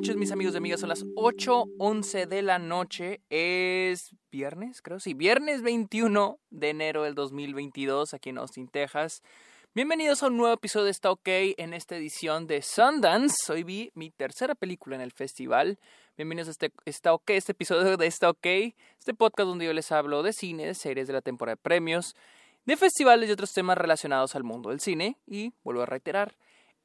noches, mis amigos y amigas. Son las 8:11 de la noche. Es viernes, creo. Sí, viernes 21 de enero del 2022 aquí en Austin, Texas. Bienvenidos a un nuevo episodio de Está OK en esta edición de Sundance. Hoy vi mi tercera película en el festival. Bienvenidos a este Está OK, este episodio de Está OK, este podcast donde yo les hablo de cine, de series, de la temporada de premios, de festivales y otros temas relacionados al mundo del cine. Y vuelvo a reiterar,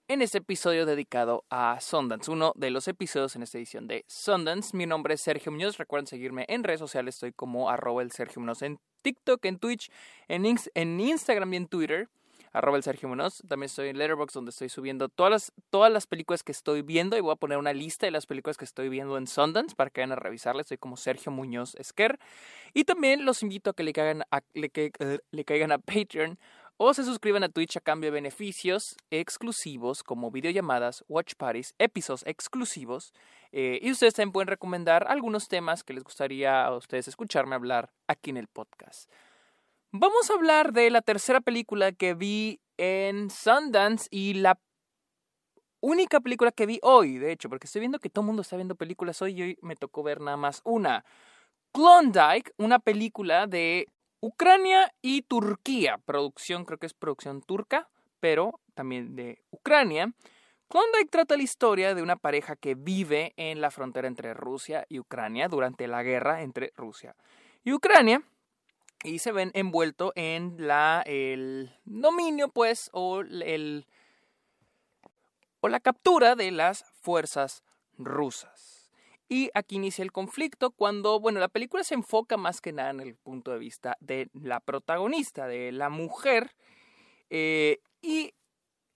en este episodio dedicado a Sundance, uno de los episodios en esta edición de Sundance. Mi nombre es Sergio Muñoz, recuerden seguirme en redes sociales, estoy como arroba Sergio Muñoz en TikTok, en Twitch, en, en Instagram y en Twitter arroba Sergio. También estoy en Letterboxd donde estoy subiendo todas las, todas las películas que estoy viendo y voy a poner una lista de las películas que estoy viendo en Sundance para que vayan a revisarlas. Estoy como Sergio Muñoz Esquer. Y también los invito a que le caigan a, le, que, eh, le caigan a Patreon o se suscriban a Twitch a cambio de beneficios exclusivos como videollamadas, watch parties, episodios exclusivos. Eh, y ustedes también pueden recomendar algunos temas que les gustaría a ustedes escucharme hablar aquí en el podcast. Vamos a hablar de la tercera película que vi en Sundance y la única película que vi hoy, de hecho, porque estoy viendo que todo el mundo está viendo películas hoy y hoy me tocó ver nada más una. Klondike, una película de Ucrania y Turquía. Producción, creo que es producción turca, pero también de Ucrania. Klondike trata la historia de una pareja que vive en la frontera entre Rusia y Ucrania durante la guerra entre Rusia y Ucrania. Y se ven envueltos en la, el dominio, pues, o, el, o la captura de las fuerzas rusas. Y aquí inicia el conflicto cuando, bueno, la película se enfoca más que nada en el punto de vista de la protagonista, de la mujer. Eh, y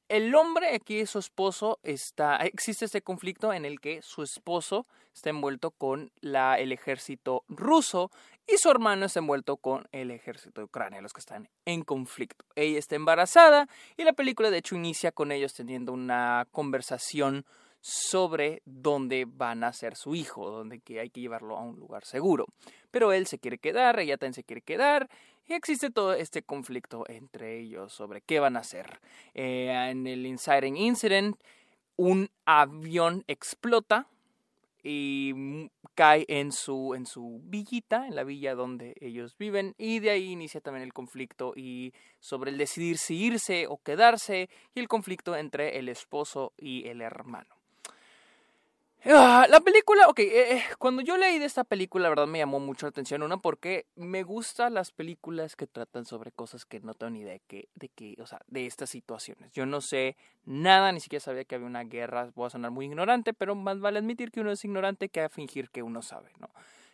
el hombre, aquí su esposo, está, existe este conflicto en el que su esposo está envuelto con la, el ejército ruso y su hermano está envuelto con el ejército de Ucrania, los que están en conflicto. Ella está embarazada y la película de hecho inicia con ellos teniendo una conversación sobre dónde van a ser su hijo, donde que hay que llevarlo a un lugar seguro. Pero él se quiere quedar, ella también se quiere quedar, y existe todo este conflicto entre ellos sobre qué van a hacer. Eh, en el Inciting Incident, un avión explota y cae en su, en su villita, en la villa donde ellos viven, y de ahí inicia también el conflicto y sobre el decidir si irse o quedarse, y el conflicto entre el esposo y el hermano. Ah, la película, ok, eh, eh, cuando yo leí de esta película, la verdad me llamó mucho la atención. Una, porque me gustan las películas que tratan sobre cosas que no tengo ni idea de que, de que, o sea, de estas situaciones. Yo no sé nada, ni siquiera sabía que había una guerra. Voy a sonar muy ignorante, pero más vale admitir que uno es ignorante que fingir que uno sabe, ¿no?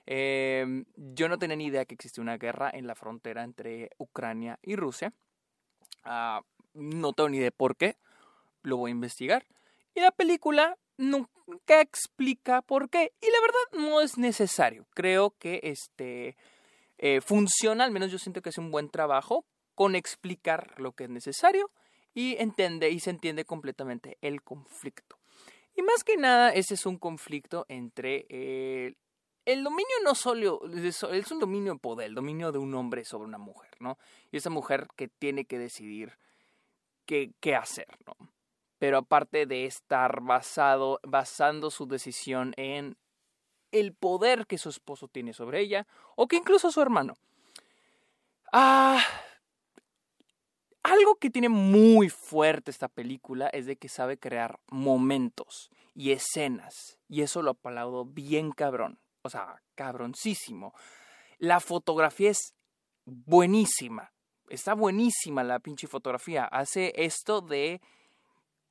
Em, yo no tenía ni idea que existía una guerra en la frontera entre Ucrania y Rusia. Ah, no tengo ni idea por qué. Lo voy a investigar. Y la película nunca explica por qué. Y la verdad no es necesario. Creo que este eh, funciona, al menos yo siento que es un buen trabajo con explicar lo que es necesario y entiende y se entiende completamente el conflicto. Y más que nada, ese es un conflicto entre eh, el dominio no solo es un dominio de poder, el dominio de un hombre sobre una mujer, ¿no? Y esa mujer que tiene que decidir qué, qué hacer, ¿no? Pero aparte de estar basado, basando su decisión en el poder que su esposo tiene sobre ella, o que incluso su hermano. Ah, algo que tiene muy fuerte esta película es de que sabe crear momentos y escenas, y eso lo aplaudo bien cabrón, o sea, cabroncísimo. La fotografía es buenísima, está buenísima la pinche fotografía, hace esto de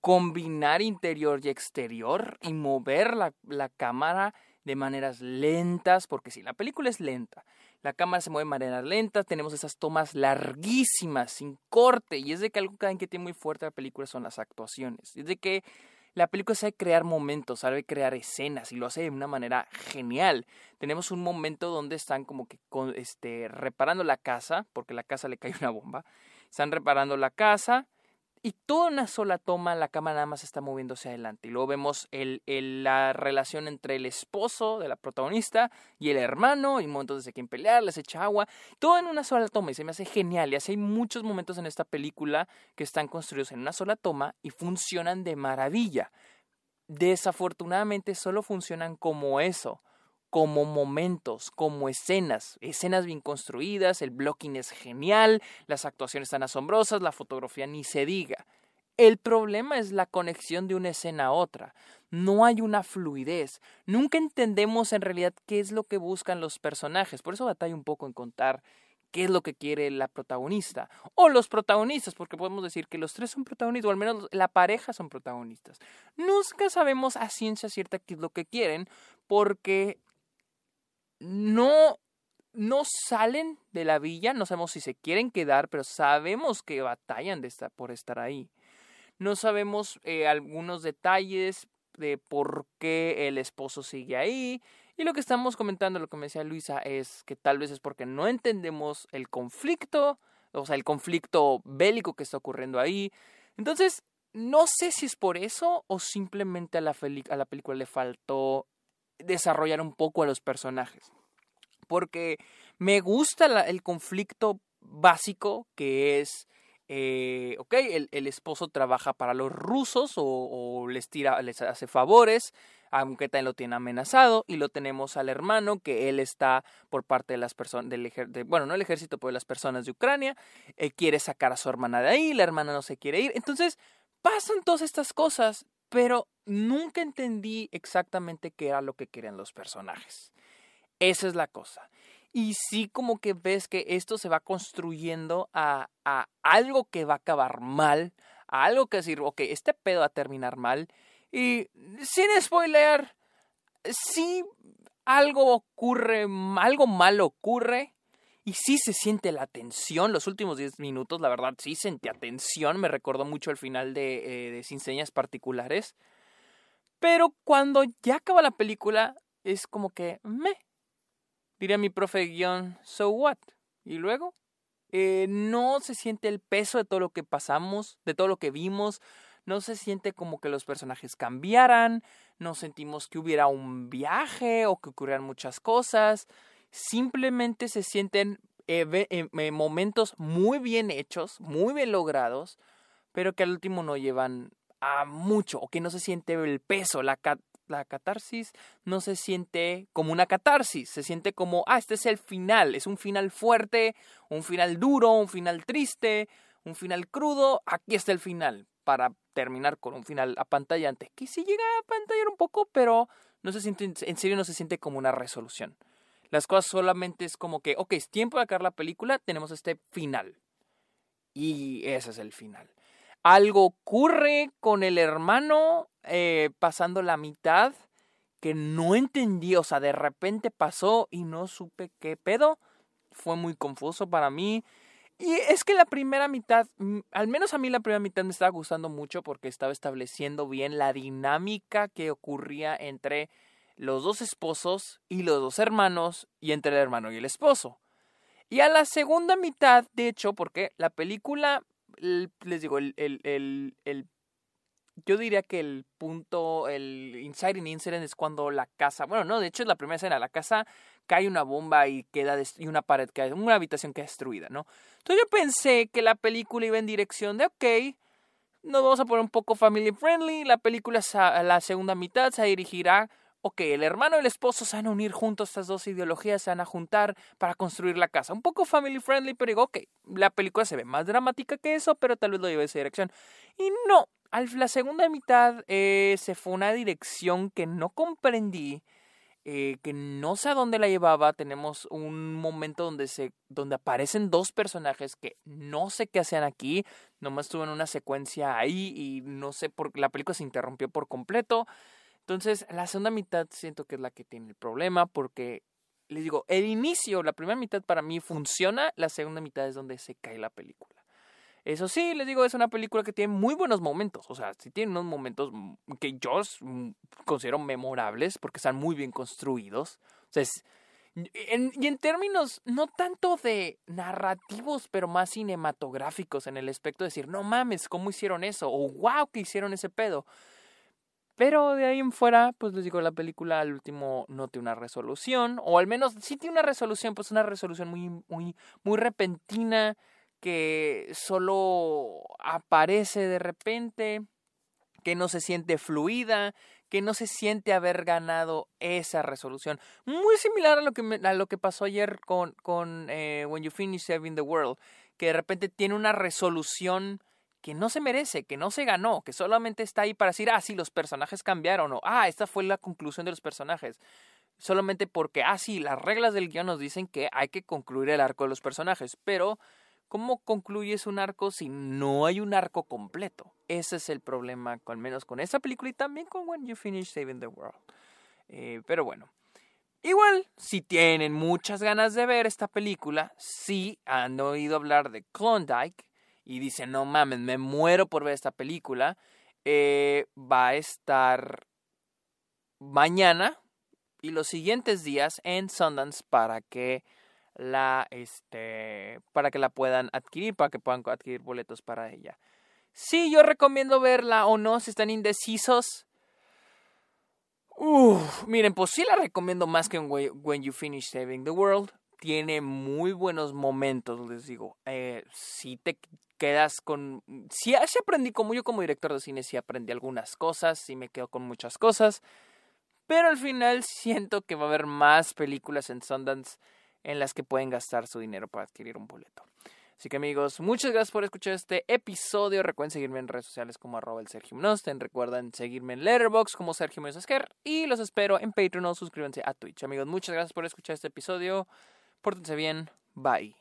combinar interior y exterior y mover la, cámara de maneras lentas, porque si la película es lenta, la cámara se mueve de maneras lentas, tenemos esas tomas larguísimas, sin corte, y es de que algo que tiene muy fuerte la película son las actuaciones, es de que la película sabe crear momentos, sabe crear escenas y lo hace de una manera genial. Tenemos un momento donde están como que este, reparando la casa, porque la casa le cae una bomba, están reparando la casa, y toda una sola toma la cámara nada más está moviéndose adelante. Y luego vemos el, la relación entre el esposo de la protagonista y el hermano, y momentos de quien pelear, les echa agua, todo en una sola toma y se me hace genial. Y así hay muchos momentos en esta película que están construidos en una sola toma y funcionan de maravilla. desafortunadamente solo funcionan como eso, como momentos, como escenas, escenas bien construidas, el blocking es genial, las actuaciones están asombrosas, la fotografía ni se diga. El problema es la conexión de una escena a otra. No hay una fluidez. Nunca entendemos en realidad qué es lo que buscan los personajes. Por eso batalla un poco en contar qué es lo que quiere la protagonista. O los protagonistas, porque podemos decir que los tres son protagonistas, o al menos la pareja son protagonistas. Nunca sabemos a ciencia cierta qué es lo que quieren, porque no no salen de la villa, no sabemos si se quieren quedar, pero sabemos que batallan de por estar ahí. No sabemos eh, algunos detalles de por qué el esposo sigue ahí. Y lo que estamos comentando, lo que me decía Luisa, es que tal vez es porque no entendemos el conflicto, o sea, el conflicto bélico que está ocurriendo ahí. Entonces, no sé si es por eso o simplemente a la película le faltó desarrollar un poco a los personajes. Porque me gusta el conflicto básico que es eh, ok, el, el, esposo trabaja para los rusos o, les tira, les hace favores, aunque también lo tiene amenazado, y lo tenemos al hermano, que él está por parte de las personas del bueno, no el ejército, pero de las personas de Ucrania, eh, quiere sacar a su hermana de ahí, la hermana no se quiere ir. Entonces, pasan todas estas cosas, pero nunca entendí exactamente qué era lo que querían los personajes. Esa es la cosa. Y sí como que ves que esto se va construyendo a, a algo que va a acabar mal, a algo que decir, ok, este pedo va a terminar mal. Y sin spoiler, sí algo ocurre, algo malo ocurre. Y sí se siente la tensión. Los últimos 10 minutos, la verdad, sí sentí atención. Me recordó mucho el final de, eh, de Sin Señas Particulares. Pero cuando ya acaba la película, es como que me diría mi profe guion, so what? Y luego, eh, no se siente el peso de todo lo que pasamos, de todo lo que vimos, no se siente como que los personajes cambiaran, no sentimos que hubiera un viaje o que ocurrieran muchas cosas, simplemente se sienten eh, eh, momentos muy bien hechos, muy bien logrados, pero que al último no llevan a mucho o que no se siente el peso, la, la catarsis no se siente como una catarsis, se siente como, ah, este es el final, es un final fuerte, un final duro, un final triste, un final crudo, aquí está el final, para terminar con un final apantallante, que sí llega a apantallar un poco, pero no se siente, en serio no se siente como una resolución. Las cosas solamente es como que, ok, es tiempo de acabar la película, tenemos este final. Y ese es el final algo ocurre con el hermano eh, pasando la mitad que no entendí, o sea, de repente pasó y no supe qué pedo. Fue muy confuso para mí. Y es que la primera mitad, mm, al menos a mí la primera mitad me estaba gustando mucho porque estaba estableciendo bien la dinámica que ocurría entre los dos esposos y los dos hermanos y entre el hermano y el esposo. Y a la segunda mitad, de hecho, porque la película les digo, el, el, el, yo diría que el punto, el inciting incident es cuando la casa, bueno, no, de hecho es la primera escena, la casa cae una bomba y queda, y una pared cae, una habitación queda destruida, ¿no? Entonces yo pensé que la película iba en dirección de, ok, nos vamos a poner un poco family friendly, la película, la segunda mitad se dirigirá ok, el hermano y el esposo se van a unir juntos, estas dos ideologías se van a juntar para construir la casa. Un poco family friendly, pero digo, ok, la película se ve más dramática que eso, pero tal vez lo lleve a esa dirección. Y no, la segunda mitad eh, se fue una dirección que no comprendí. Eh, que no sé a dónde la llevaba. Tenemos un momento donde se, donde aparecen dos personajes que no sé qué hacían aquí. Nomás estuve en una secuencia ahí y no sé por la película se interrumpió por completo. Entonces, la segunda mitad siento que es la que tiene el problema porque, les digo, el inicio, la primera mitad para mí funciona, la segunda mitad es donde se cae la película. Eso sí, les digo, es una película que tiene muy buenos momentos. O sea, sí tiene unos momentos que yo considero memorables porque están muy bien construidos. O sea, y en términos no tanto de narrativos, pero más cinematográficos en el aspecto de decir, no mames, ¿cómo hicieron eso? O wow, que hicieron ese pedo. Pero de ahí en fuera, pues les digo, la película al último no tiene una resolución, o al menos sí tiene una resolución, pues una resolución muy, muy, muy repentina, que solo aparece de repente, que no se siente fluida, que no se siente haber ganado esa resolución. Muy similar a lo que, a lo que pasó ayer con, con eh, When You Finish Saving the World, que de repente tiene una resolución que no se merece, que no se ganó, que solamente está ahí para decir, ah, sí, los personajes cambiaron, o ah, esta fue la conclusión de los personajes. Solamente porque, ah, sí, las reglas del guion nos dicen que hay que concluir el arco de los personajes, pero ¿cómo concluyes un arco si no hay un arco completo? Ese es el problema, al menos con esta película y también con When You Finish Saving the World. Eh, pero bueno, Igual, si tienen muchas ganas de ver esta película, si han oído hablar de Klondike y dicen, no mames, me muero por ver esta película, eh, va a estar mañana y los siguientes días en Sundance para que la este para que la puedan adquirir, para que puedan adquirir boletos para ella. Sí, yo recomiendo verla o no si están indecisos. Uf, miren, pues sí la recomiendo más que en When You Finish Saving the World. Tiene muy buenos momentos, les digo. Eh, si te quedas con... Si, si aprendí como yo como director de cine, sí aprendí algunas cosas, sí me quedo con muchas cosas. Pero al final siento que va a haber más películas en Sundance en las que pueden gastar su dinero para adquirir un boleto. Así que amigos, muchas gracias por escuchar este episodio. Recuerden seguirme en redes sociales como arroba el Sergio Nosten. Recuerden seguirme en Letterboxd como Sergio Esquer. Y los espero en Patreon o suscríbanse a Twitch. Amigos, muchas gracias por escuchar este episodio. Pórtense bien. Bye.